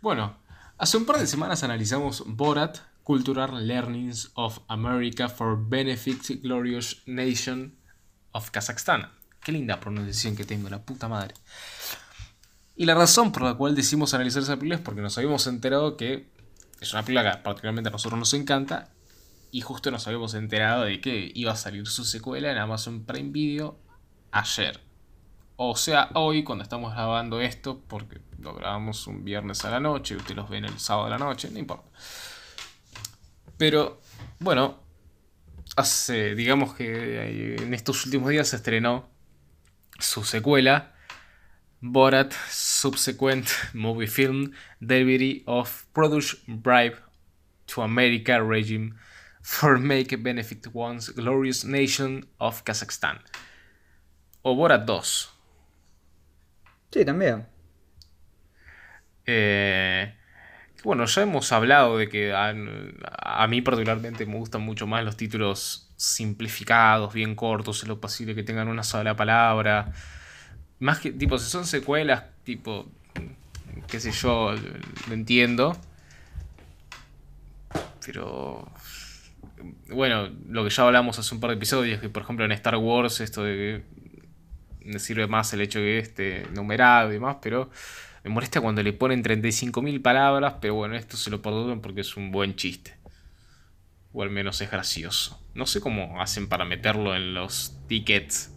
Bueno, hace un par de semanas analizamos Borat, Cultural Learnings of America for Benefit Glorious Nation of Kazakhstan. Qué linda pronunciación que tengo, la puta madre. Y la razón por la cual decidimos analizar esa película es porque nos habíamos enterado que es una película que particularmente a nosotros nos encanta. Y justo nos habíamos enterado de que iba a salir su secuela en Amazon Prime Video ayer. O sea, hoy cuando estamos grabando esto, porque lo grabamos un viernes a la noche, ustedes los ven el sábado a la noche, no importa. Pero, bueno, hace, digamos que en estos últimos días se estrenó su secuela, Borat Subsequent Movie Film Delivery of Produce Bribe to America Regime for Make Benefit One's Glorious Nation of Kazakhstan. O Borat 2. Sí, también. Eh, bueno, ya hemos hablado de que a, mí particularmente me gustan mucho más los títulos simplificados, bien cortos, en lo posible que tengan una sola palabra. Más que, tipo, si son secuelas, tipo, qué sé yo, lo entiendo. Pero, bueno, lo que ya hablamos hace un par de episodios, que por ejemplo en Star Wars esto de me sirve más el hecho que esté numerado y demás, pero me molesta cuando le ponen 35.000 palabras, pero bueno, esto se lo perdonan porque es un buen chiste. O al menos es gracioso. No sé cómo hacen para meterlo en los tickets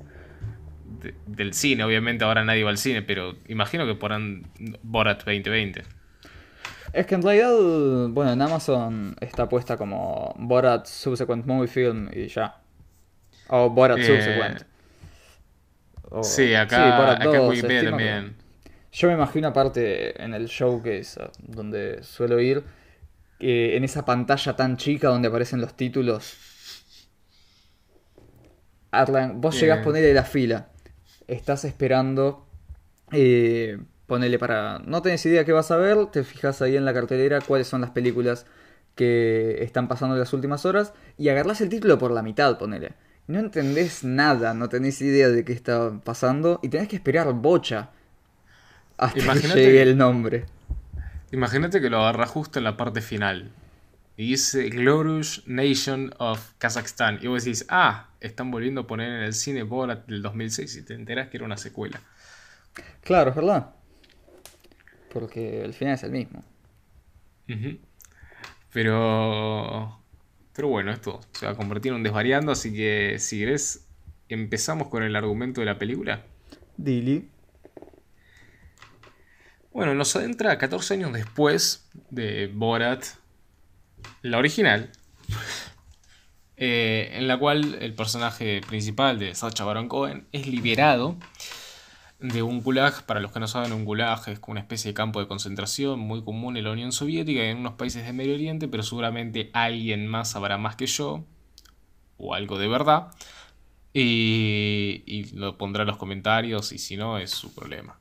del cine. Obviamente ahora nadie va al cine, pero imagino que porán Borat 2020. Es que en realidad, bueno, en Amazon está puesta como Borat Subsequent Movie Film y ya. O Borat Eh, Subsequent. O- Sí, acá, acá en 2, Wikipedia estima que- también. Yo me imagino aparte en el showcase a donde suelo ir, en esa pantalla tan chica donde aparecen los títulos. Arlan, vos llegás a ponerle la fila. Estás esperando. Eh, ponele para. No tenés idea qué vas a ver. Te fijas ahí en la cartelera cuáles son las películas que están pasando en las últimas horas. Y agarrás el título por la mitad, ponele. No entendés nada, no tenés idea de qué está pasando. Y tenés que esperar bocha hasta que llegue el nombre. Imagínate que lo agarra justo en la parte final. Y dice Glorious Nation of Kazakhstan. Y vos decís, ah, están volviendo a poner en el cine Borat del 2006 y te enterás que era una secuela. Claro, es verdad. Porque el final es el mismo. Pero. Pero bueno, esto se va a convertir en un desvariando, así que si querés, empezamos con el argumento de la película. Dili. Bueno, nos adentra 14 años después de Borat, la original, eh, en la cual el personaje principal de Sacha Baron Cohen es liberado de un gulag. Para los que no saben, un gulag es como una especie de campo de concentración muy común en la Unión Soviética y en unos países de Medio Oriente, pero seguramente alguien más sabrá más que yo, o algo de verdad, y, y lo pondrá en los comentarios, y si no, es su problema.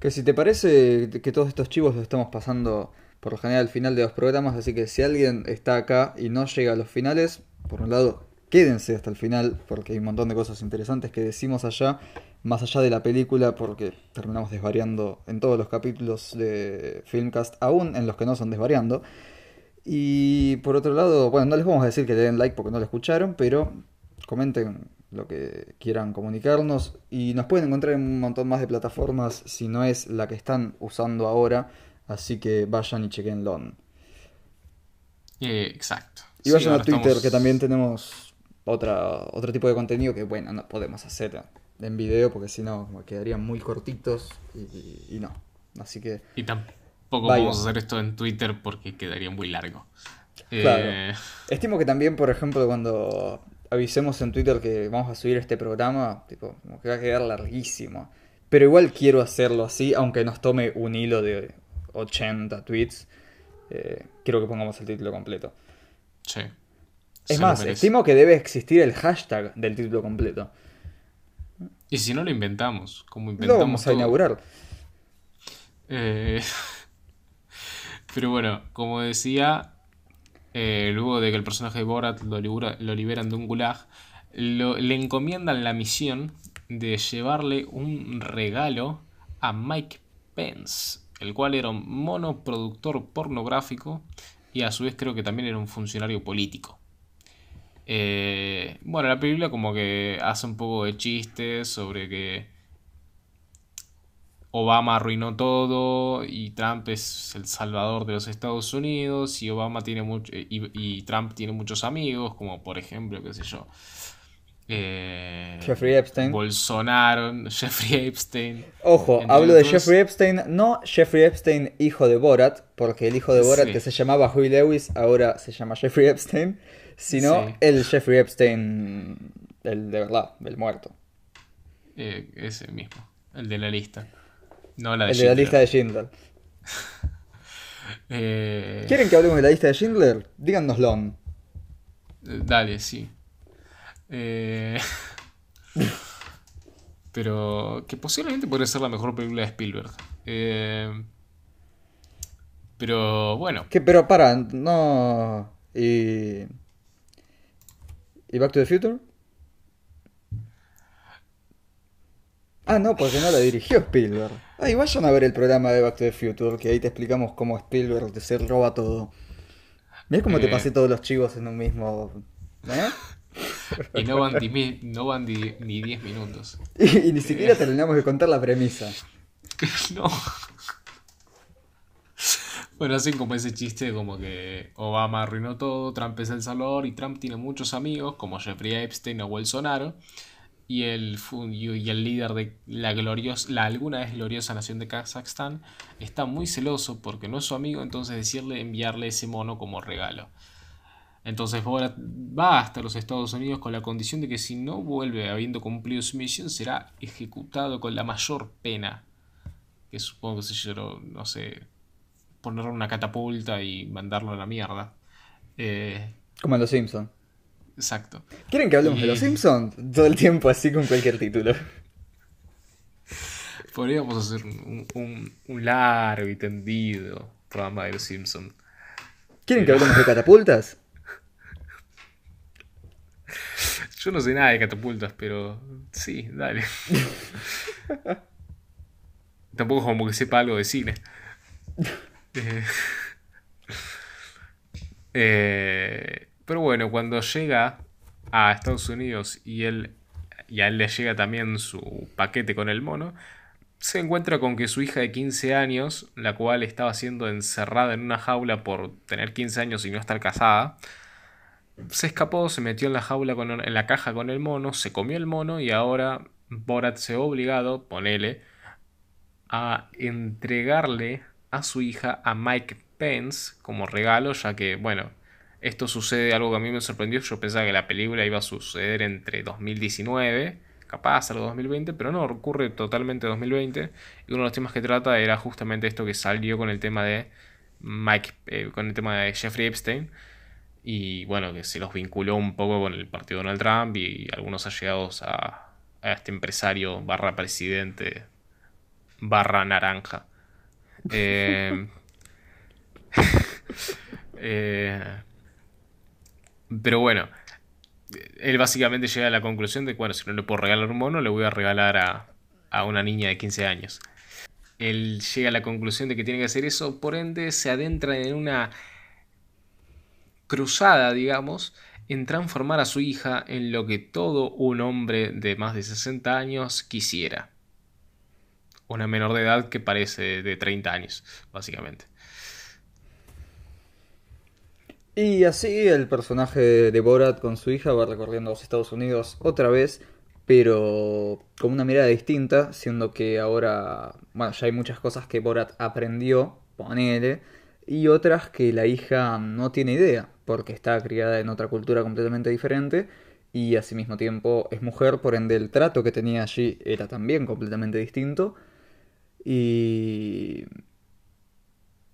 Que si te parece que todos estos chivos los estamos pasando por lo general al final de los programas, así que si alguien está acá y no llega a los finales, por un lado, quédense hasta el final porque hay un montón de cosas interesantes que decimos allá, más allá de la película, porque terminamos desvariando en todos los capítulos de Filmcast, aún en los que no son desvariando. Y por otro lado, bueno, no les vamos a decir que le den like porque no lo escucharon, pero comenten lo que quieran comunicarnos y nos pueden encontrar en un montón más de plataformas si no es la que están usando ahora, así que vayan y chequenlo. Eh, exacto. Y Sí, vayan a Twitter estamos- que también tenemos otra, otro tipo de contenido que bueno, no podemos hacer en video porque si no quedarían muy cortitos y, y no. Así que Y tampoco Vaya. vamos a hacer esto en Twitter porque quedaría muy largo. Claro. Eh, Estimo que también, por ejemplo, cuando avisemos en Twitter que vamos a subir este programa, tipo, como que va a quedar larguísimo. Pero igual quiero hacerlo así, aunque nos tome un hilo de 80 tweets. eh, quiero que pongamos el título completo. sí. Es más, estimo que debe existir el hashtag del título completo. Y si no lo inventamos, como Lo inventamos vamos a inaugurar. Eh, Pero bueno, como decía, eh, luego de que el personaje de Borat lo, libera- lo liberan de un gulag, lo- le encomiendan la misión de llevarle un regalo a Mike Pence, el cual era un monoproductor pornográfico y a su vez creo que también era un funcionario político. Eh, bueno, la película como que hace un poco de chistes sobre que Obama arruinó todo y Trump es el salvador de los Estados Unidos y Obama tiene mucho y, Trump tiene muchos amigos como por ejemplo qué sé yo eh, Jeffrey Epstein. Bolsonaro Jeffrey Epstein. Ojo hablo de Jeffrey Epstein no Jeffrey Epstein hijo de Borat porque el hijo de Borat que se llamaba Huey Lewis ahora se llama Jeffrey Epstein sino el Jeffrey Epstein el de verdad el muerto eh, ese mismo el de la lista no la de El de la lista de Schindler. Eh, ¿Quieren que hablemos de la lista de Schindler? Díganoslo. Dale, sí. Eh, pero que posiblemente podría ser la mejor película de Spielberg. Pero bueno. Que, pero para, no. ¿Y. ¿Y Back to the Future? Ah, no, porque no la dirigió Spielberg. Ay, vayan a ver el programa de Back to the Future, que ahí te explicamos cómo Spielberg se roba todo. ¿Ves cómo te eh. pasé todos los chivos en un mismo. ¿Eh? Y no van, no van ni 10 minutos. Y, ni siquiera terminamos de contar la premisa. no. Bueno, así como ese chiste como que Obama arruinó todo, Trump es el salvador y Trump tiene muchos amigos como Jeffrey Epstein o Bolsonaro y el, y el líder de la, la alguna vez gloriosa nación de Kazajstán está muy celoso porque no es su amigo, entonces decirle enviarle ese mono como regalo. Entonces Borat va hasta los Estados Unidos con la condición de que si no vuelve habiendo cumplido su misión será ejecutado con la mayor pena. Que supongo que se lloró, no sé, ponerle una catapulta y mandarlo a la mierda. Eh, como en Los Simpsons. Exacto. ¿Quieren que hablemos de los Simpsons? Todo el tiempo así con cualquier título. Podríamos hacer un, largo y tendido programa de los Simpsons. ¿Quieren que hablemos de catapultas? Yo no sé nada de catapultas, pero sí, dale. Tampoco como que sepa algo de cine. Eh, pero bueno, cuando llega a Estados Unidos y él y a él le llega también su paquete con el mono, se encuentra con que su hija de 15 años, la cual estaba siendo encerrada en una jaula por tener 15 años y no estar casada, se escapó, se metió en la jaula con, en la caja con el mono, se comió el mono y ahora Borat se ha obligado, ponele, a entregarle a su hija a Mike Pence como regalo, ya que, bueno, esto sucede, algo que a mí me sorprendió, yo pensaba que la película iba a suceder entre 2019, capaz algo 2020, pero no, ocurre totalmente 2020. Y uno de los temas que trata era justamente esto que salió con el tema de Mike, eh, con el tema de Jeffrey Epstein. Y bueno, que se los vinculó un poco con el partido Donald Trump y algunos allegados a, a este empresario barra presidente barra naranja. Eh, eh, pero bueno, él básicamente llega a la conclusión de, bueno, si no le puedo regalar un mono, le voy a regalar a, a una niña de 15 años. Él llega a la conclusión de que tiene que hacer eso, por ende se adentra en una cruzada, digamos, en transformar a su hija en lo que todo un hombre de más de 60 años quisiera. Una menor de edad que parece de 30 años, básicamente. Y así el personaje de Borat con su hija va recorriendo los Estados Unidos otra vez, pero con una mirada distinta, siendo que ahora, bueno, ya hay muchas cosas que Borat aprendió, ponele, y otras que la hija no tiene idea, porque está criada en otra cultura completamente diferente, y al mismo tiempo es mujer, por ende el trato que tenía allí era también completamente distinto. Y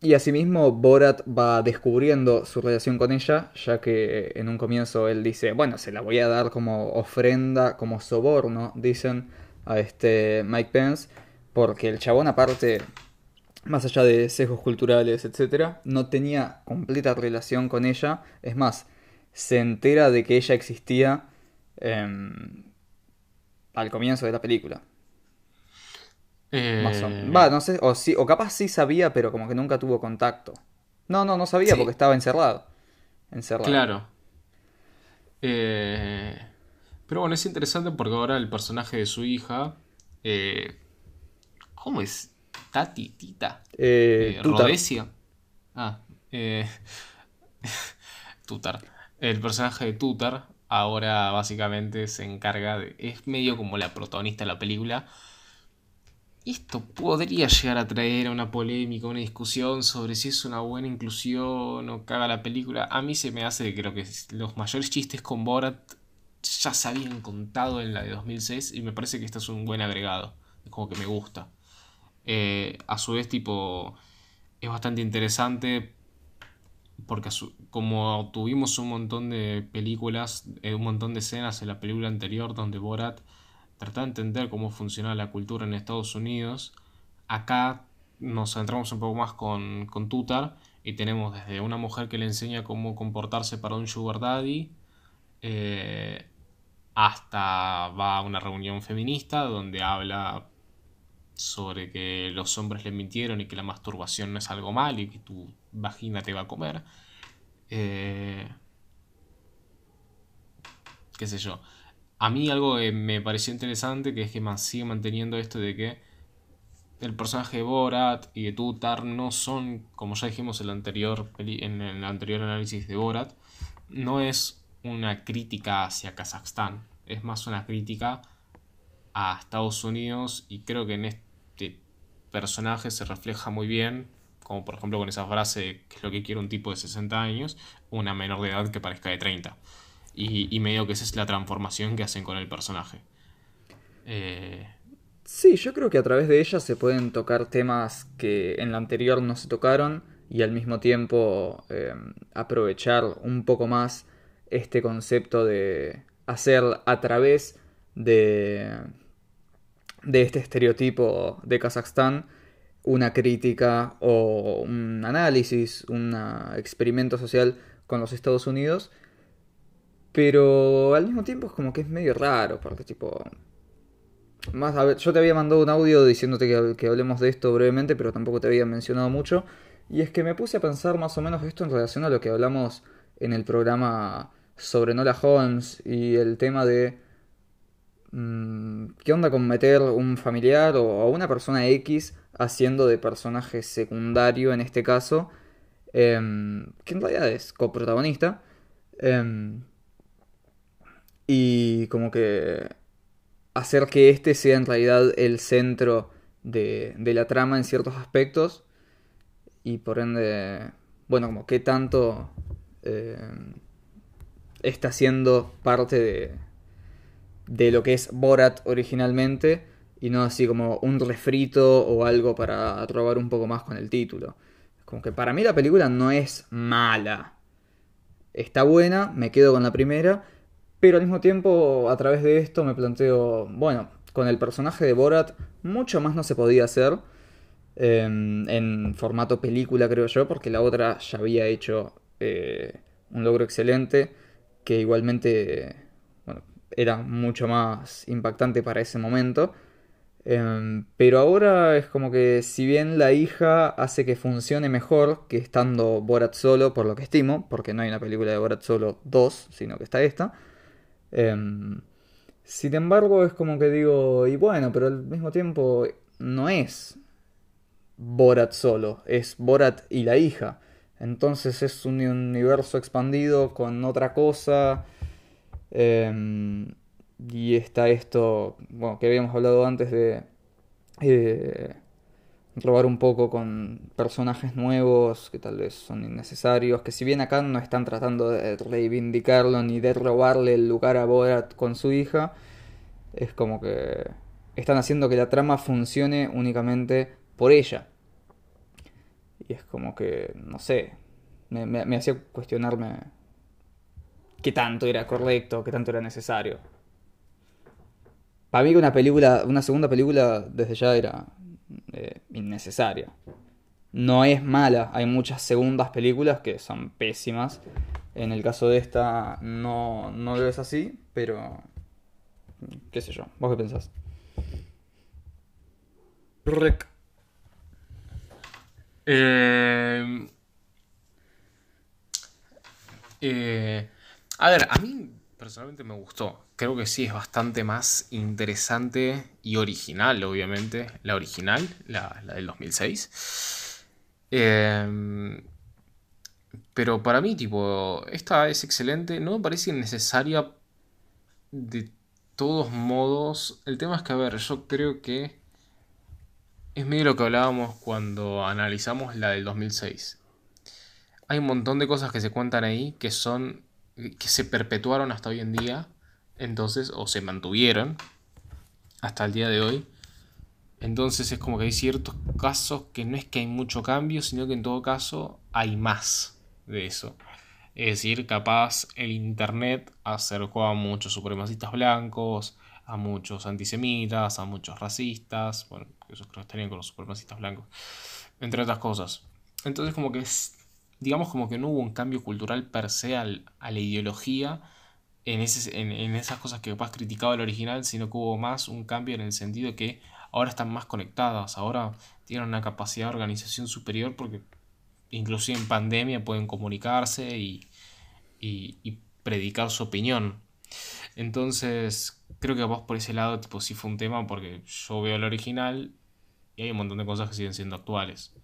y asimismo Borat va descubriendo su relación con ella, ya que en un comienzo él dice, bueno, se la voy a dar como ofrenda, como soborno, dicen a este Mike Pence, porque el chabón aparte, más allá de sesgos culturales, etc., no tenía completa relación con ella, es más, se entera de que ella existía em, al comienzo de la película. Eh, Más o Va, no sé, o, sí, o capaz sí sabía, pero como que nunca tuvo contacto. No, no, no sabía Sí. porque estaba encerrado. Encerrado. Claro. Eh, pero bueno, es interesante porque ahora el personaje de su hija. eh, ¿Cómo es? Tati, Tita. Rhodesia. Ah, eh, Tutar. El personaje de Tutar ahora básicamente se encarga de. Es medio como la protagonista de la película. Esto podría llegar a traer una polémica, una discusión sobre si es una buena inclusión o caga la película. A mí se me hace que que los mayores chistes con Borat ya se habían contado en la de 2006 y me parece que este es un buen agregado. Es como que me gusta. Eh, a su vez, tipo, es bastante interesante porque a como tuvimos un montón de películas, eh, un montón de escenas en la película anterior donde Borat trataba de entender cómo funciona la cultura en Estados Unidos, acá nos centramos un poco más con, con Tutar y tenemos desde una mujer que le enseña cómo comportarse para un sugar daddy, eh, hasta va a una reunión feminista donde habla sobre que los hombres le mintieron y que la masturbación no es algo mal y que tu vagina te va a comer. Eh, qué sé yo. A mí algo que me pareció interesante que es que sigue manteniendo esto de que el personaje de Borat y de Tutar no son, como ya dijimos en el anterior, en el anterior análisis de Borat, no es una crítica hacia Kazajstán, es más una crítica a Estados Unidos y creo que en este personaje se refleja muy bien, como por ejemplo con esa frase que es lo que quiere un tipo de 60 años, una menor de edad que parezca de 30. Y, y medio que esa es la transformación que hacen con el personaje. Eh, Sí, yo creo que a través de ella se pueden tocar temas que en la anterior no se tocaron y al mismo tiempo eh, aprovechar un poco más este concepto de hacer a través de, de este estereotipo de Kazajstán una crítica o un análisis, un experimento social con los Estados Unidos. Pero al mismo tiempo es como que es medio raro, porque tipo, más, a ver, yo te había mandado un audio diciéndote que, que hablemos de esto brevemente, pero tampoco te había mencionado mucho. Y es que me puse a pensar más o menos esto en relación a lo que hablamos en el programa sobre Nola Holmes y el tema de mm, qué onda con meter un familiar o a una persona X haciendo de personaje secundario en este caso, em, que en realidad es coprotagonista. em, y como que hacer que este sea en realidad el centro de, de la trama en ciertos aspectos y por ende, bueno, como qué tanto eh, está siendo parte de, de lo que es Borat originalmente y no así como un refrito o algo para robar un poco más con el título. Como que para mí la película no es mala. Está buena, me quedo con la primera, pero al mismo tiempo, a través de esto me planteo, bueno, con el personaje de Borat, mucho más no se podía hacer eh, en formato película, creo yo, porque la otra ya había hecho eh, un logro excelente, que igualmente era mucho más impactante para ese momento. Eh, pero ahora es como que si bien la hija hace que funcione mejor que estando Borat solo, por lo que estimo, porque no hay una película de Borat solo 2, sino que está esta. Em, sin embargo, es como que digo, y bueno, pero al mismo tiempo no es Borat solo, es Borat y la hija. Entonces es un universo expandido con otra cosa. em, y está esto, bueno, que habíamos hablado antes de eh, robar un poco con personajes nuevos que tal vez son innecesarios, que si bien acá no están tratando de reivindicarlo ni de robarle el lugar a Borat con su hija, es como que están haciendo que la trama funcione únicamente por ella. Y es como que, no sé, me, me- me hacía cuestionarme qué tanto era correcto, qué tanto era necesario. Para mí que una película, una segunda película desde ya era eh, innecesaria. No es mala, hay muchas segundas películas que son pésimas. En el caso de esta no, no lo es así, pero qué sé yo, ¿vos qué pensás? Rec. Eh, eh, a ver, a mí personalmente me gustó. Creo que sí es bastante más interesante y original, obviamente. La original, la, la del 2006. Eh, pero para mí, tipo, esta es excelente. No me parece innecesaria de todos modos. El tema es que, a ver, yo creo que es medio lo que hablábamos cuando analizamos la del 2006. Hay un montón de cosas que se cuentan ahí que son que se perpetuaron hasta hoy en día, entonces o se mantuvieron hasta el día de hoy. Entonces es como que hay ciertos casos que no es que hay mucho cambio, sino que en todo caso hay más de eso. Es decir, capaz el Internet acercó a muchos supremacistas blancos, a muchos antisemitas, a muchos racistas, bueno, esos creo que estarían con los supremacistas blancos, entre otras cosas. Entonces como que es, digamos como que no hubo un cambio cultural per se a la ideología en, ese, en, en, esas cosas que capaz criticaba el original, sino que hubo más un cambio en el sentido que ahora están más conectadas, ahora tienen una capacidad de organización superior porque inclusive en pandemia pueden comunicarse y, y, predicar su opinión. Entonces, creo que vos por ese lado, tipo, sí fue un tema porque yo veo el original y hay un montón de cosas que siguen siendo actuales.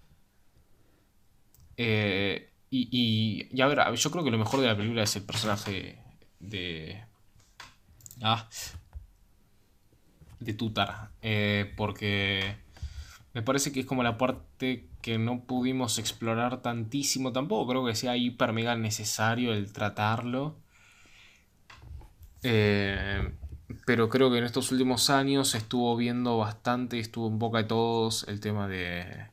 Eh, y, y, y, a ver, yo creo que lo mejor de la película es el personaje de. Ah. De Tutar. Eh, porque me parece que es como la parte que no pudimos explorar tantísimo tampoco. Creo que sea hiper mega necesario el tratarlo. Eh, pero creo que en estos últimos años estuvo viendo bastante, estuvo en boca de todos el tema de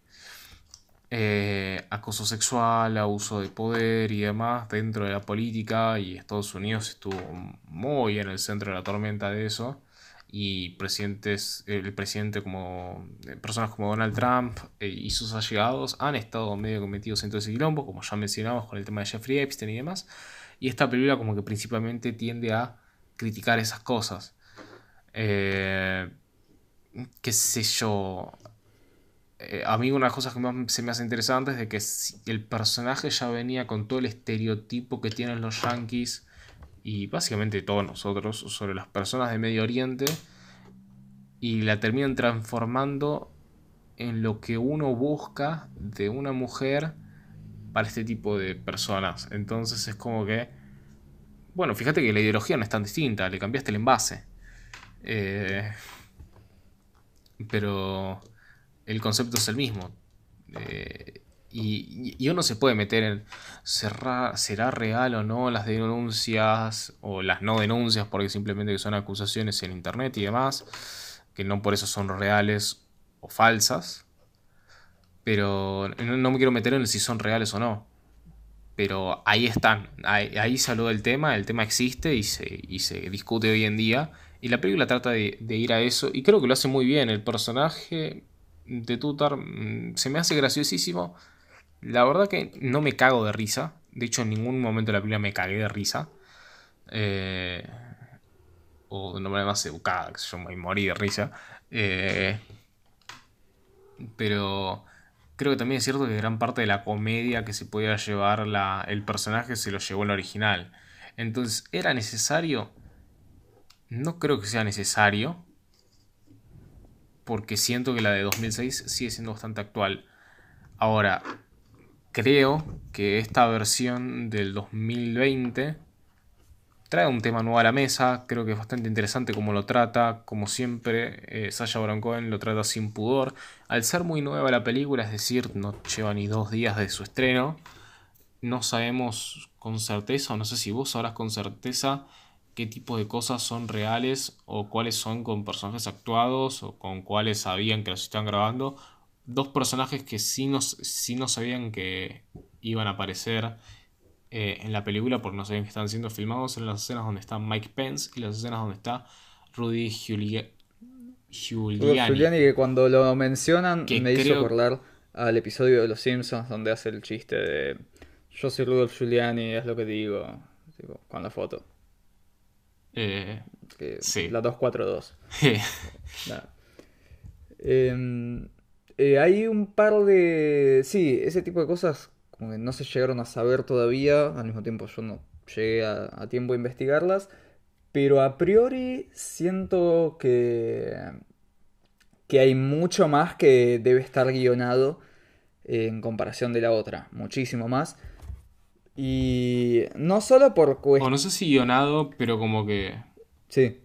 eh, acoso sexual, abuso de poder y demás dentro de la política y Estados Unidos estuvo muy en el centro de la tormenta de eso y presidentes, el presidente como personas como Donald Trump eh, y sus allegados han estado medio cometidos en todo ese quilombo, como ya mencionamos con el tema de Jeffrey Epstein y demás. Y esta película como que principalmente tiende a criticar esas cosas. Eh, qué sé yo. Eh, a mí una de las cosas que más se me hace interesante es de que el personaje ya venía con todo el estereotipo que tienen los yankees y básicamente todos nosotros sobre las personas de Medio Oriente y la terminan transformando en lo que uno busca de una mujer para este tipo de personas. Entonces es como que, bueno, fíjate que la ideología no es tan distinta, le cambiaste el envase. Eh, pero el concepto es el mismo. Eh, y, y, uno se puede meter en será, será real o no las denuncias o las no denuncias porque simplemente son acusaciones en internet y demás, que no por eso son reales o falsas. Pero no, me quiero meter en si son reales o no. Pero ahí están, ahí, ahí se habló del tema, el tema existe y se, y se discute hoy en día. Y la película trata de, ir a eso. Y creo que lo hace muy bien. El personaje de Tutar mm, se me hace graciosísimo. La verdad que no me cago de risa. De hecho, en ningún momento de la película me cagué de risa. Eh, o de una manera más educada, que yo me morí de risa. Eh, pero creo que también es cierto que gran parte de la comedia que se podía llevar la, el personaje se lo llevó el original. Entonces, ¿era necesario? No creo que sea necesario. Porque siento que la de 2006 sigue siendo bastante actual. Ahora, creo que esta versión del 2020 trae un tema nuevo a la mesa. Creo que es bastante interesante cómo lo trata. Como siempre, eh, Sasha Baron Cohen lo trata sin pudor. Al ser muy nueva la película, es decir, no lleva ni dos días de su estreno, no sabemos con certeza, o no sé si vos sabrás con certeza qué tipo de cosas son reales o cuáles son con personajes actuados o con cuáles sabían que los están grabando. Dos personajes que sí no, sí no sabían que iban a aparecer eh, en la película porque no sabían que estaban siendo filmados en las escenas donde está Mike Pence y las escenas donde está Rudy Giuliani. Giuliani que cuando lo mencionan que me creo... hizo acordar al episodio de Los Simpsons donde hace el chiste de yo soy Rudolf Giuliani, es lo que digo, tipo, con la foto. Eh, que sí. La 242. eh, Eh, hay un par de... Sí, ese tipo de cosas como que no se llegaron a saber todavía, al mismo tiempo yo no llegué a, a tiempo a investigarlas, pero a priori siento que, que hay mucho más que debe estar guionado en comparación de la otra, muchísimo más. Y no solo por O cuestión... no sé si guionado, pero como que. Sí,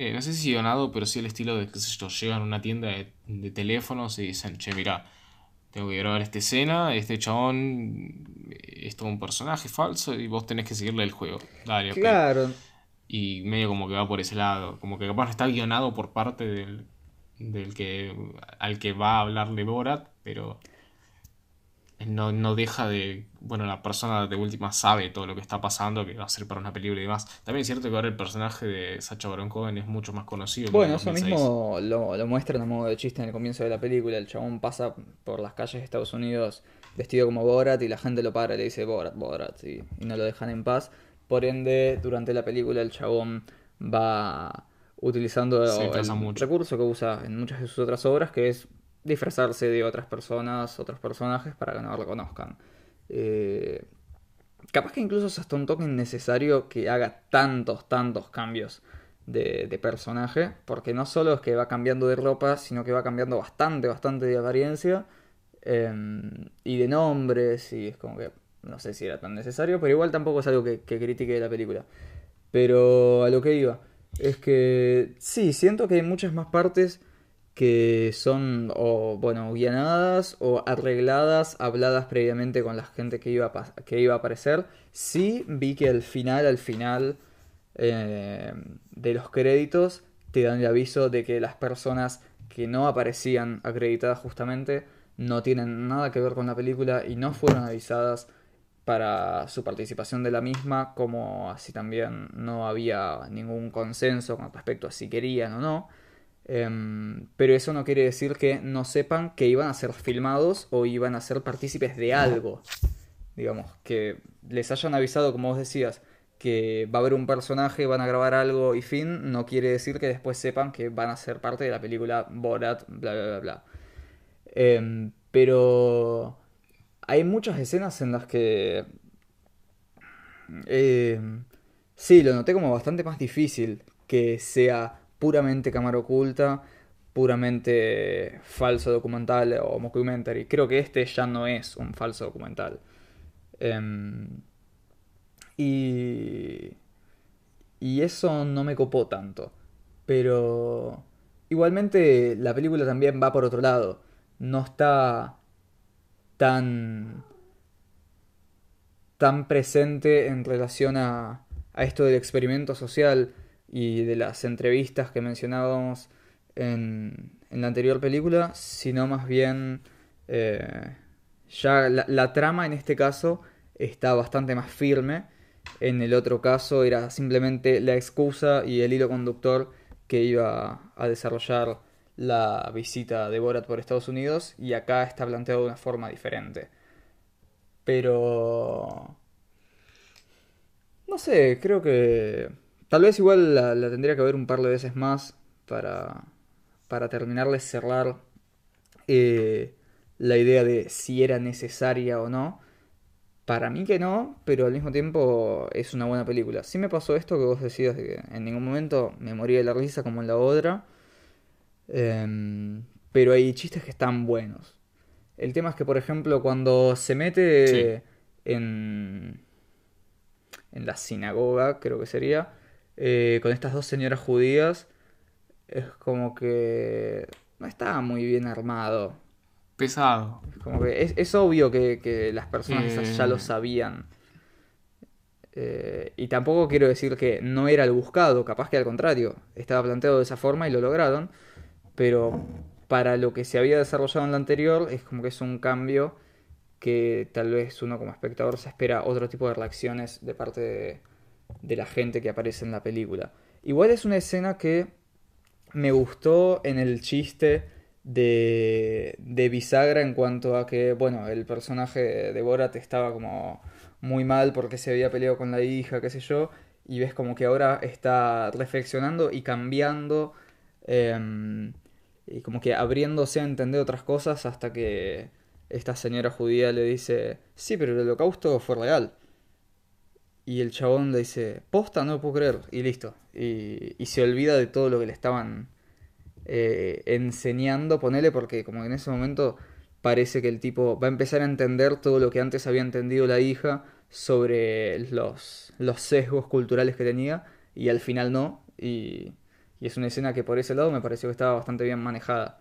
eh, no sé si guionado, pero sí el estilo de que yo, llegan a una tienda de, de teléfonos y dicen, che, mira, tengo que grabar esta escena, este chabón es todo un personaje falso y vos tenés que seguirle el juego. Dale, claro. Y medio como que va por ese lado. Como que capaz no está guionado por parte del, del que al que va a hablarle Borat, pero no, no deja de. Bueno, la persona de última sabe todo lo que está pasando, que va a ser para una película y demás. También es cierto que ahora el personaje de Sacha Baron Cohen es mucho más conocido Bueno, eso 2006. mismo lo, lo muestran a modo de chiste en el comienzo de la película. El chabón pasa por las calles de Estados Unidos vestido como Borat y la gente lo para y le dice Borat, Borat y, y no lo dejan en paz. Por ende, durante la película el chabón va utilizando el mucho. recurso que usa en muchas de sus otras obras, que es disfrazarse de otras personas, otros personajes para que no reconozcan. Eh, Capaz que incluso es hasta un toque innecesario que haga tantos, tantos cambios de, personaje, porque no solo es que va cambiando de ropa, sino que va cambiando bastante, bastante de apariencia eh, y de nombres, y es como que no sé si era tan necesario, pero igual tampoco es algo que, que critique de la película. Pero a lo que iba, es que sí, siento que hay muchas más partes que son o bueno guionadas o arregladas, habladas previamente con la gente que iba a, que iba a aparecer. Sí vi que al final, al final eh, de los créditos te dan el aviso de que las personas que no aparecían acreditadas justamente no tienen nada que ver con la película y no fueron avisadas para su participación de la misma, como así también no había ningún consenso con respecto a si querían o no. Em, pero eso no quiere decir que no sepan que iban a ser filmados o iban a ser partícipes de algo. Digamos, que les hayan avisado, como vos decías, que va a haber un personaje, van a grabar algo y fin, no quiere decir que después sepan que van a ser parte de la película Borat, bla, bla, bla, bla. Em, pero hay muchas escenas en las que eh, sí, lo noté como bastante más difícil que sea puramente cámara oculta, puramente falso documental o mockumentary. Creo que este ya no es un falso documental. Em, y, y eso no me copó tanto. Pero igualmente la película también va por otro lado. No está tan tan presente en relación a, a esto del experimento social y de las entrevistas que mencionábamos en, en la anterior película, sino más bien eh, ya la, la trama en este caso está bastante más firme. En el otro caso era simplemente la excusa y el hilo conductor que iba a desarrollar la visita de Borat por Estados Unidos y acá está planteado de una forma diferente. Pero... No sé, creo que... Tal vez igual la, la tendría que ver un par de veces más para, para terminar de cerrar eh, la idea de si era necesaria o no. Para mí que no, pero al mismo tiempo es una buena película. Sí me pasó esto que vos decías de que en ningún momento me moría de la risa como en la otra. Em, pero hay chistes que están buenos. El tema es que, por ejemplo, cuando se mete Sí. en, en la sinagoga, creo que sería, eh, con estas dos señoras judías, es como que no está muy bien armado. Pesado. Es como que es, es obvio que, que las personas esas ya lo sabían. Eh, y tampoco quiero decir que no era el buscado, capaz que al contrario, estaba planteado de esa forma y lo lograron, pero para lo que se había desarrollado en la anterior es como que es un cambio que tal vez uno como espectador se espera otro tipo de reacciones de parte de, de la gente que aparece en la película. Igual es una escena que me gustó en el chiste de, de bisagra en cuanto a que, bueno, el personaje de Borat estaba como muy mal porque se había peleado con la hija, qué sé yo, y ves como que ahora está reflexionando y cambiando em, y como que abriéndose a entender otras cosas hasta que esta señora judía le dice, sí, pero el holocausto fue real. Y el chabón le dice, posta, no lo puedo creer. Y listo. Y, y se olvida de todo lo que le estaban eh, enseñando, ponele, porque como en ese momento parece que el tipo va a empezar a entender todo lo que antes había entendido la hija sobre los, los sesgos culturales que tenía y al final no. Y, y es una escena que por ese lado me pareció que estaba bastante bien manejada.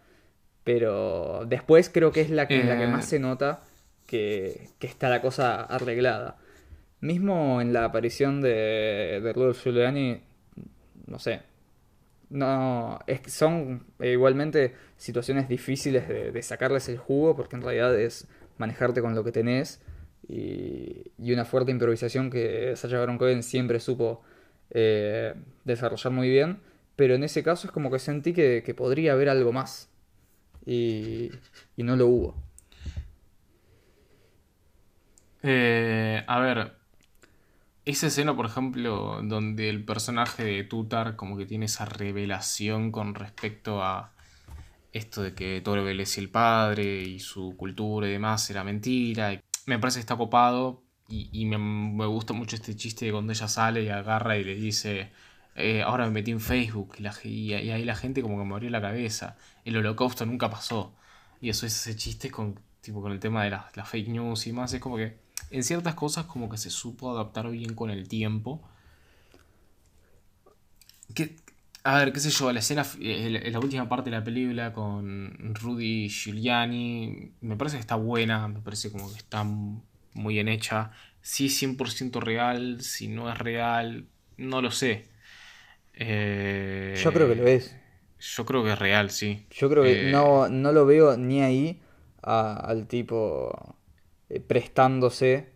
Pero después creo que es la que, la que más Eh. se nota que, que está la cosa arreglada. Mismo en la aparición de, de Rudolph Giuliani, no sé. No, es que son eh, igualmente situaciones difíciles de, de sacarles el jugo, porque en realidad es manejarte con lo que tenés. Y, y una fuerte improvisación que Sacha Baron Cohen siempre supo eh, desarrollar muy bien. Pero en ese caso es como que sentí que, que podría haber algo más. Y, y no lo hubo. Eh, a ver, esa escena, por ejemplo, donde el personaje de Tutar como que tiene esa revelación con respecto a esto de que le decía el padre y su cultura y demás era mentira. me parece que está copado y, me, gusta mucho este chiste de cuando ella sale y agarra y le dice, eh, ahora me metí en Facebook y, la ahí la gente como que me abrió la cabeza. El holocausto nunca pasó. Y eso es ese chiste con, tipo, con el tema de las, las fake news y más. Es como que en ciertas cosas como que se supo adaptar bien con el tiempo. Que, a ver, qué sé yo, la escena, eh, la, última parte de la película con Rudy Giuliani, me parece que está buena, me parece como que está muy bien hecha. Si es 100% real, si no es real, no lo sé. Eh, Yo creo que lo es. Yo creo que es real, sí. Yo creo que Eh, no, no lo veo ni ahí a- al tipo eh, prestándose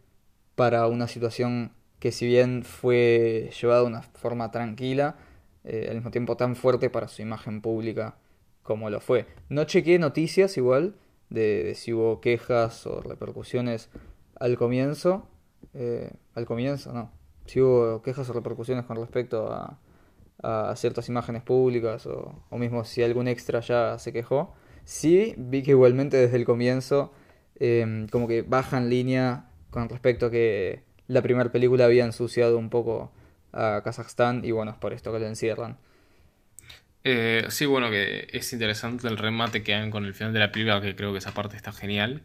para una situación que si bien fue llevada de una forma tranquila, eh, al mismo tiempo tan fuerte para su imagen pública como lo fue. No chequeé noticias igual de, si hubo quejas o repercusiones al comienzo. eh, al comienzo, no. Si hubo quejas o repercusiones con respecto a, a ciertas imágenes públicas o, o mismo si algún extra ya se quejó. Sí, vi que igualmente desde el comienzo eh, como que bajan línea con respecto a que la primera película había ensuciado un poco a Kazajstán y bueno, es por esto que lo encierran. Eh, sí, bueno, que es interesante el remate que hagan con el final de la película, que creo que esa parte está genial.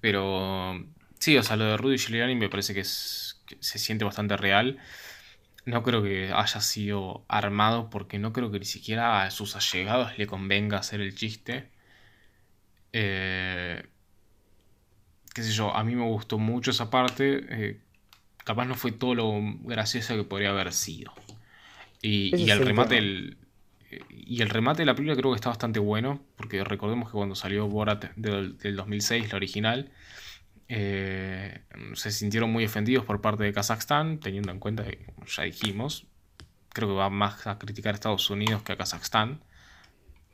Pero sí, o sea, lo de Rudy Giuliani me parece que, que se siente bastante real. No creo que haya sido armado porque no creo que ni siquiera a sus allegados le convenga hacer el chiste. Eh, qué sé yo, a mí me gustó mucho esa parte. eh, capaz no fue todo lo gracioso que podría haber sido. Y, y el remate del, y el remate de la película creo que está bastante bueno, porque recordemos que cuando salió Borat del, del 2006, la original, eh, se sintieron muy ofendidos por parte de Kazajstán, teniendo en cuenta que, como ya dijimos, creo que va más a criticar a Estados Unidos que a Kazajstán.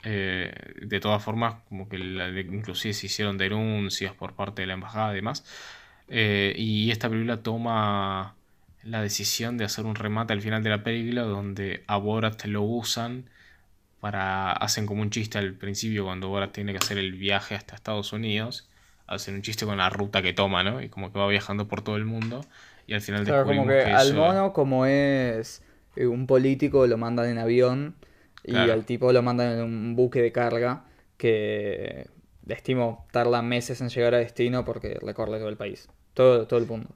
Eh, de todas formas, como que la- inclusive se hicieron denuncias por parte de la embajada y demás. Eh, y esta película toma la decisión de hacer un remate al final de la película donde a Borat lo usan para hacen como un chiste al principio cuando Borat tiene que hacer el viaje hasta Estados Unidos hacen un chiste con la ruta que toma no y como que va viajando por todo el mundo y al final Claro, como descubrimos que que al eso mono, como es eh, un político, lo mandan en avión y al tipo lo mandan en un buque de carga que estimo tarda meses en llegar a destino porque recorre todo el país, todo, todo el mundo.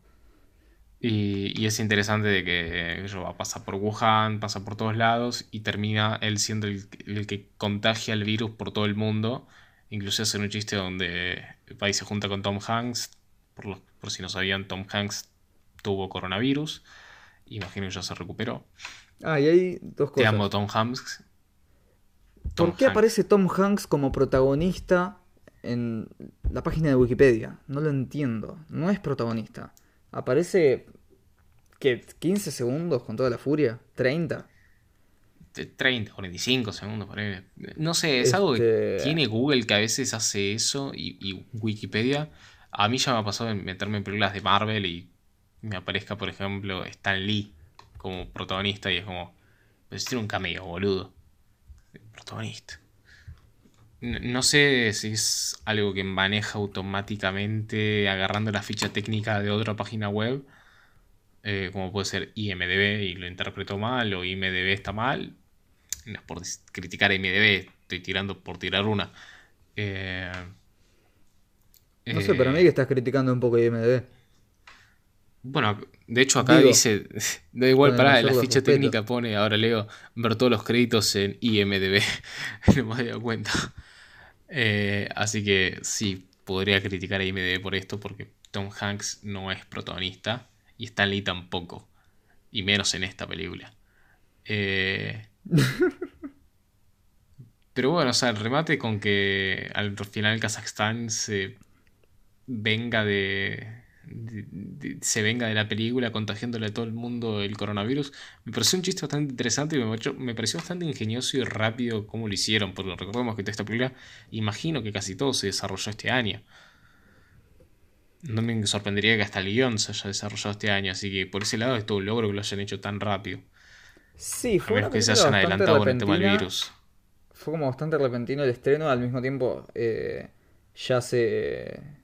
Y, y es interesante de que va, pasa por Wuhan, pasa por todos lados y termina él siendo el, el que contagia el virus por todo el mundo. Incluso hacen un chiste donde va y se junta con Tom Hanks. Por, los- por si no sabían, Tom Hanks tuvo coronavirus. Imagino que ya se recuperó. Ah, y hay dos Te cosas. amo, Tom Hanks. Tom ¿Por qué Hanks. aparece Tom Hanks como protagonista en la página de Wikipedia? No lo entiendo. No es protagonista. Aparece, ¿qué? ¿15 segundos con toda la furia? ¿30? de 30, 45 segundos por ahí. No sé, es algo que Este- tiene Google que a veces hace eso y, y Wikipedia. A mí ya me ha pasado meterme en películas de Marvel y me aparezca, por ejemplo, Stan Lee como protagonista y es como, pues tiene un cameo, boludo. Protagonista. No sé si es algo que maneja automáticamente agarrando la ficha técnica de otra página web, eh, como puede ser IMDB y lo interpretó mal o IMDB está mal. No es por criticar a IMDB, estoy tirando por tirar una. Eh, no sé, para mí que estás criticando un poco IMDB. Bueno, de hecho acá dice, da igual, para la ficha técnica pone, ahora leo, ver todos los créditos en IMDB, no me había dado cuenta. Eh, así que sí, podría criticar a IMDB por esto, porque Tom Hanks no es protagonista y Stan Lee tampoco, y menos en esta película. Eh, pero bueno, o sea, el remate con que al final Kazajstán se venga de, se venga de la película contagiándole a todo el mundo el coronavirus, me pareció un chiste bastante interesante y me pareció, bastante ingenioso y rápido cómo lo hicieron, porque recordemos que esta película, imagino que casi todo se desarrolló este año. No me sorprendería que hasta el guion se haya desarrollado este año, así que por ese lado es todo un logro que lo hayan hecho tan rápido. Sí, fue a menos que se hayan adelantado con el tema del virus. Fue como bastante repentino el estreno, al mismo tiempo eh, ya se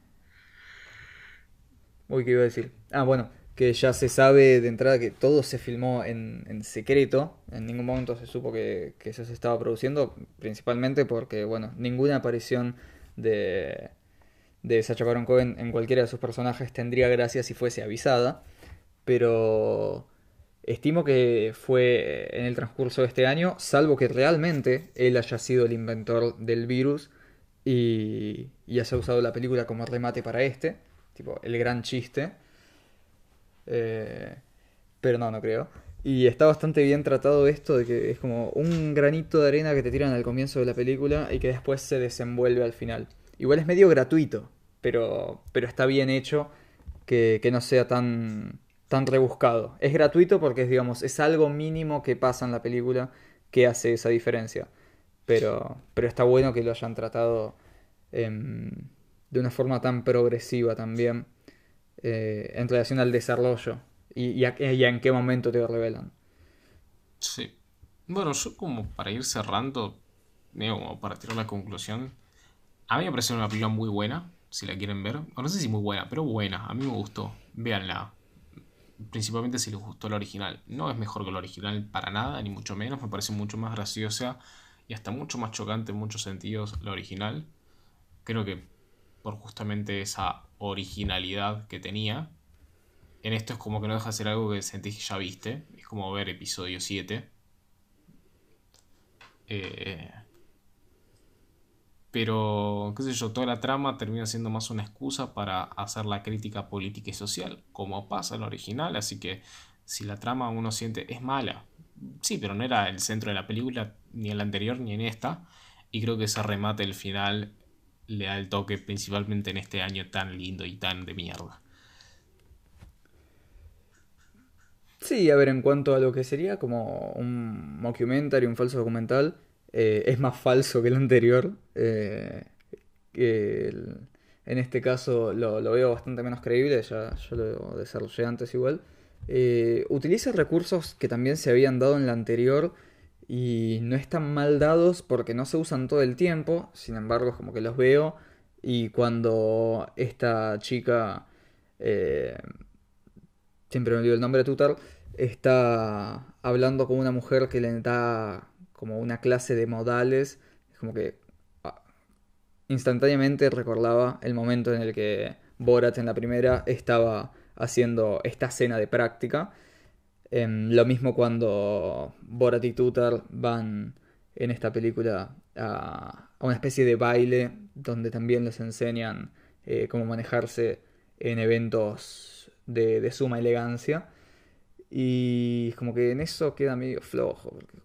Uy, ¿qué iba a decir? Ah, bueno, que ya se sabe de entrada que todo se filmó en, secreto. En ningún momento se supo que, eso se estaba produciendo. Principalmente porque, bueno, ninguna aparición de, de Sacha Baron Cohen en cualquiera de sus personajes tendría gracia si fuese avisada. Pero estimo que fue en el transcurso de este año, salvo que realmente él haya sido el inventor del virus y, y haya usado la película como remate para este tipo el gran chiste. Eh, pero no, no creo. Y está bastante bien tratado esto de que es como un granito de arena que te tiran al comienzo de la película y que después se desenvuelve al final. Igual es medio gratuito, pero, pero está bien hecho que, no sea tan, tan rebuscado. Es gratuito porque es, digamos, es algo mínimo que pasa en la película que hace esa diferencia. Pero, pero está bueno que lo hayan tratado de una forma tan progresiva también eh, en relación al desarrollo y, en qué momento te revelan. Sí. Bueno, yo como para ir cerrando, como para tirar la conclusión, a mí me parece una película muy buena, si la quieren ver. no sé si muy buena, pero buena, a mí me gustó. Véanla. Principalmente si les gustó la original. No es mejor que la original para nada, ni mucho menos. Me parece mucho más graciosa y hasta mucho más chocante en muchos sentidos la original. Creo que por justamente esa originalidad que tenía. En esto es como que no deja de ser algo que sentís que ya viste. Es como ver episodio 7. Eh, pero, qué sé yo, toda la trama termina siendo más una excusa para hacer la crítica política y social, como pasa en la original. Así que si la trama uno siente es mala, sí, pero no era el centro de la película, ni en la anterior ni en esta. Y creo que ese remate el final le da el toque principalmente en este año tan lindo y tan de mierda. Sí, a ver, en cuanto a lo que sería como un mockumentary, un falso documental, eh, es más falso que el anterior. Eh, en este caso lo, veo bastante menos creíble, ya yo lo desarrollé antes igual. Eh, utiliza recursos que también se habían dado en la anterior y no están mal dados porque no se usan todo el tiempo, sin embargo como que los veo y cuando esta chica, eh, siempre me olvido el nombre de tutor, está hablando con una mujer que le da como una clase de modales, es como que ah, instantáneamente recordaba el momento en el que Borat en la primera estaba haciendo esta escena de práctica Em, lo mismo cuando Borat y Tutar van en esta película a, una especie de baile donde también les enseñan eh, cómo manejarse en eventos de, suma elegancia. Y como que en eso queda medio flojo, porque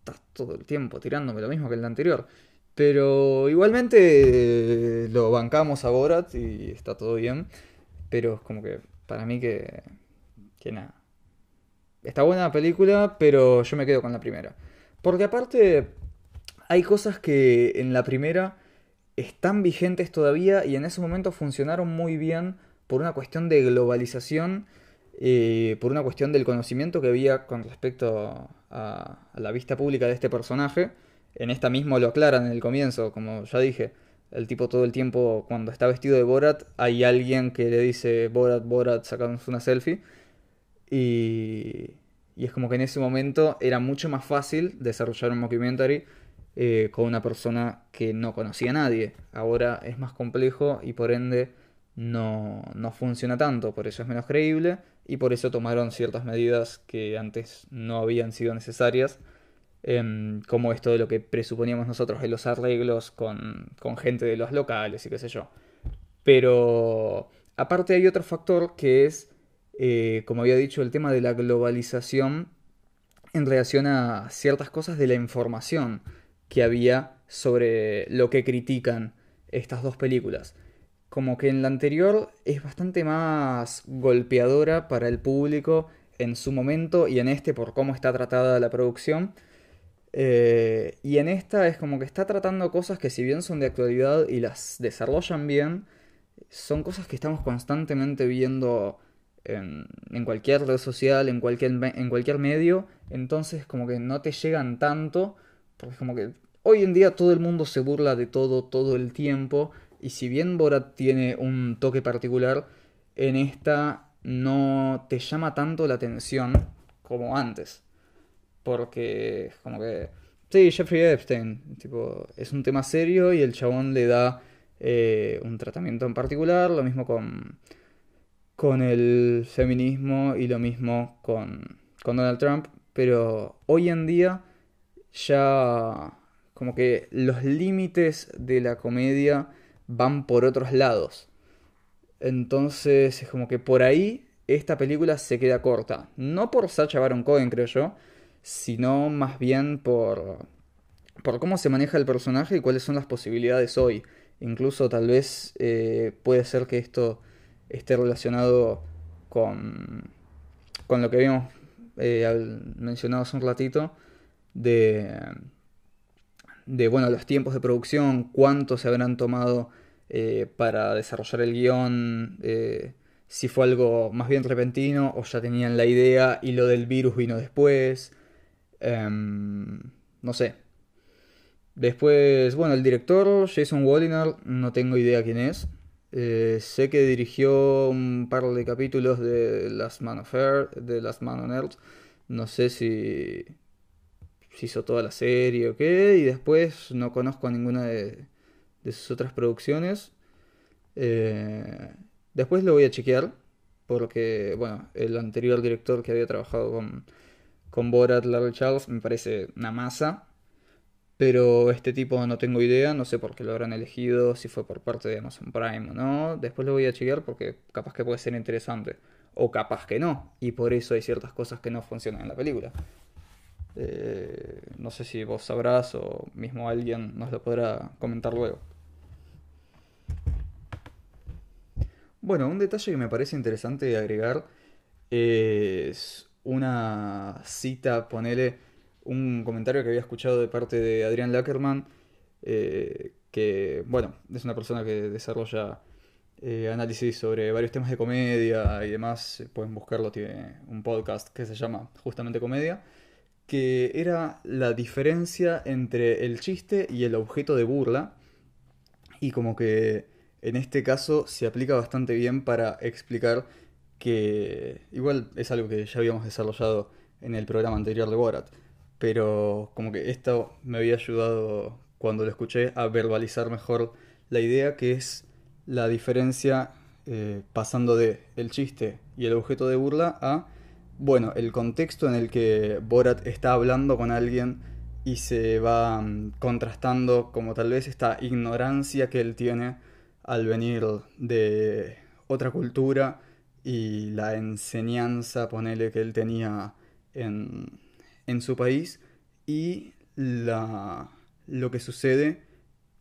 estás todo el tiempo tirándome lo mismo que el anterior. Pero igualmente eh, lo bancamos a Borat y está todo bien. Pero es como que para mí que, que nada Está buena la película, pero yo me quedo con la primera. Porque aparte, hay cosas que en la primera están vigentes todavía y en ese momento funcionaron muy bien por una cuestión de globalización, eh, por una cuestión del conocimiento que había con respecto a, la vista pública de este personaje. en esta mismo lo aclaran en el comienzo, como ya dije. El tipo todo el tiempo, cuando está vestido de Borat, hay alguien que le dice Borat, Borat, sacamos una selfie. Y, y es como que en ese momento era mucho más fácil desarrollar un mockumentary eh, con una persona que no conocía a nadie. Ahora es más complejo y por ende no, no funciona tanto, por eso es menos creíble y por eso tomaron ciertas medidas que antes no habían sido necesarias, em, como esto de lo que presuponíamos nosotros de los arreglos con, con gente de los locales y qué sé yo. Pero aparte hay otro factor que es, eh, como había dicho, el tema de la globalización en relación a ciertas cosas de la información que había sobre lo que critican estas dos películas como que en la anterior es bastante más golpeadora para el público en su momento y en este por cómo está tratada la producción. Eh, y en esta es como que está tratando cosas que si bien son de actualidad y las desarrollan bien, son cosas que estamos constantemente viendo en, cualquier red social, en cualquier, en cualquier medio, entonces como que no te llegan tanto, porque como que hoy en día todo el mundo se burla de todo todo el tiempo y si bien Borat tiene un toque particular, en esta no te llama tanto la atención como antes. Porque como que... Sí, Jeffrey Epstein, tipo, es un tema serio y el chabón le da eh, un tratamiento en particular, lo mismo con, con el feminismo y lo mismo con, con Donald Trump, pero hoy en día ya como que los límites de la comedia van por otros lados. Entonces es como que por ahí esta película se queda corta. No por Sacha Baron Cohen, creo yo, sino más bien por, por cómo se maneja el personaje y cuáles son las posibilidades hoy. Incluso tal vez eh, puede ser que esto esté relacionado con, con lo que habíamos eh, mencionado hace un ratito de de bueno, los tiempos de producción, cuánto se habrán tomado eh, para desarrollar el guion, eh, si fue algo más bien repentino o ya tenían la idea y lo del virus vino después. Em, no sé. Después, bueno, el director, Jason Walliner, no tengo idea quién es. Eh, sé que dirigió un par de capítulos de Last Man of Earth, de Last Man on Earth. No sé si si hizo toda la serie o qué, y después no conozco ninguna de, sus otras producciones. Eh, después lo voy a chequear, porque, bueno, el anterior director que había trabajado con, con Borat, Larry Charles, me parece una masa. Pero este tipo no tengo idea, no sé por qué lo habrán elegido, si fue por parte de Amazon Prime o no. Después lo voy a chequear porque capaz que puede ser interesante. O capaz que no. Y por eso hay ciertas cosas que no funcionan en la película. Eh, no sé si vos sabrás o mismo alguien nos lo podrá comentar luego. Bueno, un detalle que me parece interesante agregar es una cita, ponele un comentario que había escuchado de parte de Adrián Lackerman, eh, que, bueno, es una persona que desarrolla eh, análisis sobre varios temas de comedia y demás, pueden buscarlo, tiene un podcast que se llama justamente Comedia que era la diferencia entre el chiste y el objeto de burla. Y como que en este caso se aplica bastante bien para explicar que igual es algo que ya habíamos desarrollado en el programa anterior de Borat. Pero como que esto me había ayudado cuando lo escuché a verbalizar mejor la idea que es la diferencia eh, pasando de el chiste y el objeto de burla a bueno, el contexto en el que Borat está hablando con alguien y se va mm, contrastando como tal vez esta ignorancia que él tiene al venir de otra cultura y la enseñanza, ponele, que él tenía en, en su país y la, lo que sucede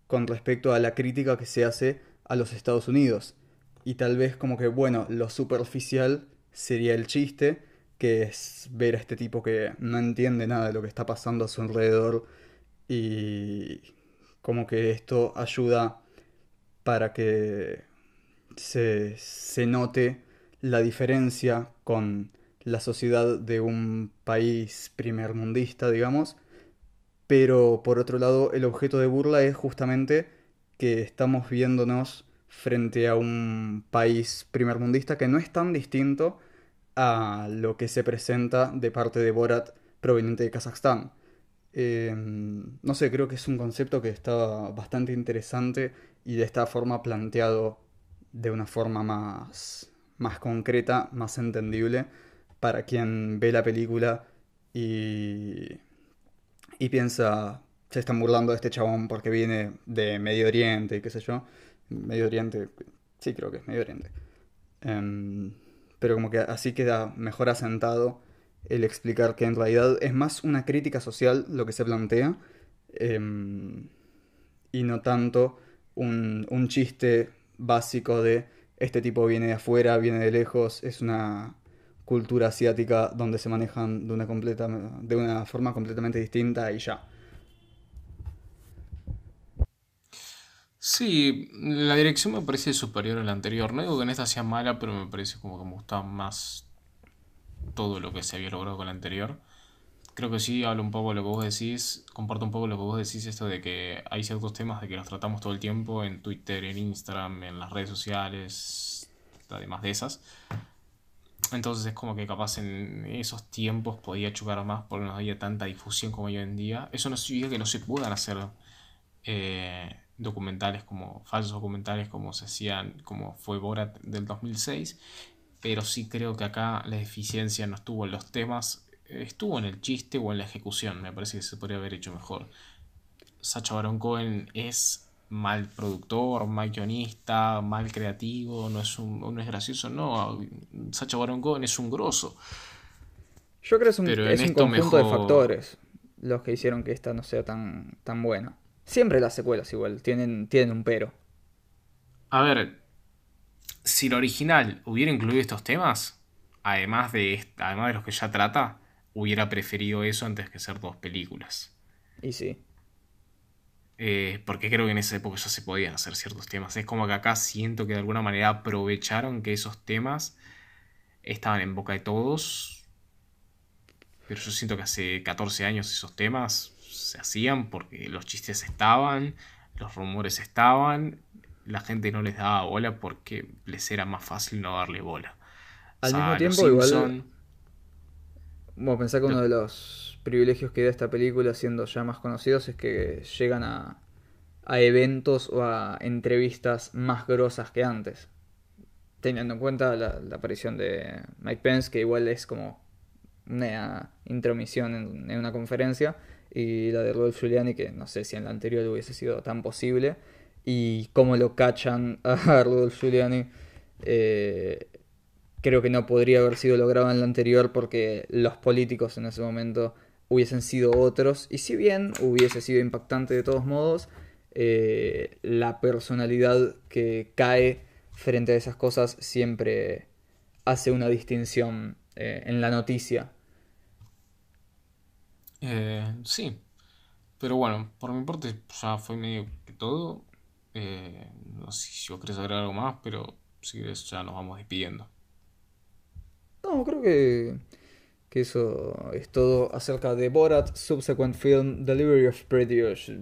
con respecto a la crítica que se hace a los Estados Unidos. Y tal vez como que, bueno, lo superficial sería el chiste, que es ver a este tipo que no entiende nada de lo que está pasando a su alrededor y como que esto ayuda para que se, se note la diferencia con la sociedad de un país primermundista, digamos, pero por otro lado el objeto de burla es justamente que estamos viéndonos frente a un país primermundista que no es tan distinto a lo que se presenta de parte de Borat proveniente de Kazajstán. Em, no sé, creo que es un concepto que está bastante interesante y de esta forma planteado de una forma más, más concreta, más entendible para quien ve la película y, y piensa, se están burlando de este chabón porque viene de Medio Oriente y qué sé yo. Medio Oriente, sí creo que es Medio Oriente. Em, pero como que así queda mejor asentado el explicar que en realidad es más una crítica social lo que se plantea em, y no tanto un, un chiste básico de este tipo viene de afuera, viene de lejos, es una cultura asiática donde se manejan de una, completa, de una forma completamente distinta y ya. Sí, la dirección me parece superior a la anterior. No digo que en esta sea mala, pero me parece como que me gusta más todo lo que se había logrado con la anterior. Creo que sí, hablo un poco de lo que vos decís, comparto un poco lo que vos decís, esto de que hay ciertos temas de que los tratamos todo el tiempo en Twitter, en Instagram, en las redes sociales, además de esas. Entonces es como que capaz en esos tiempos podía chocar más porque no había tanta difusión como hoy en día. Eso no significa que no se puedan hacer eh, documentales como falsos documentales como se hacían, como fue Borat del 2006, pero sí creo que acá la eficiencia no estuvo en los temas, estuvo en el chiste o en la ejecución, me parece que se podría haber hecho mejor. Sacha Baron Cohen es mal productor, mal guionista, mal creativo, no es, un, no es gracioso, no, Sacha Baron Cohen es un grosso. Yo creo que es un, es un conjunto de factores los que hicieron que esta no sea tan, tan buena. Siempre las secuelas igual, tienen, tienen un pero. A ver, si el original hubiera incluido estos temas, además de, además de los que ya trata, hubiera preferido eso antes que hacer dos películas. Y sí. Eh, porque creo que en esa época ya se podían hacer ciertos temas. Es como que acá siento que de alguna manera aprovecharon que esos temas estaban en boca de todos. Pero yo siento que hace 14 años esos temas se hacían porque los chistes estaban, los rumores estaban, la gente no les daba bola porque les era más fácil no darle bola. Al mismo tiempo, igual. Bueno, pensar que uno de los privilegios que da esta película, siendo ya más conocidos, es que llegan a, a eventos o a entrevistas más grosas que antes. Teniendo en cuenta la, aparición de Mike Pence, que igual es como una intromisión en, en una conferencia y la de Rudolf Giuliani, que no sé si en la anterior hubiese sido tan posible, y cómo lo cachan a Rudolf Giuliani, eh, creo que no podría haber sido logrado en la anterior porque los políticos en ese momento hubiesen sido otros, y si bien hubiese sido impactante de todos modos, eh, la personalidad que cae frente a esas cosas siempre hace una distinción eh, en la noticia eh, sí, pero bueno, por mi parte ya fue medio que todo. Eh, no sé si vos querés agregar algo más, pero si querés ya nos vamos despidiendo. No, creo que, que eso es todo acerca de Borat, Subsequent Film, Delivery of Produce.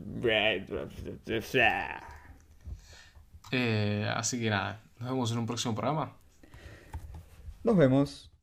Eh, así que nada, nos vemos en un próximo programa. Nos vemos.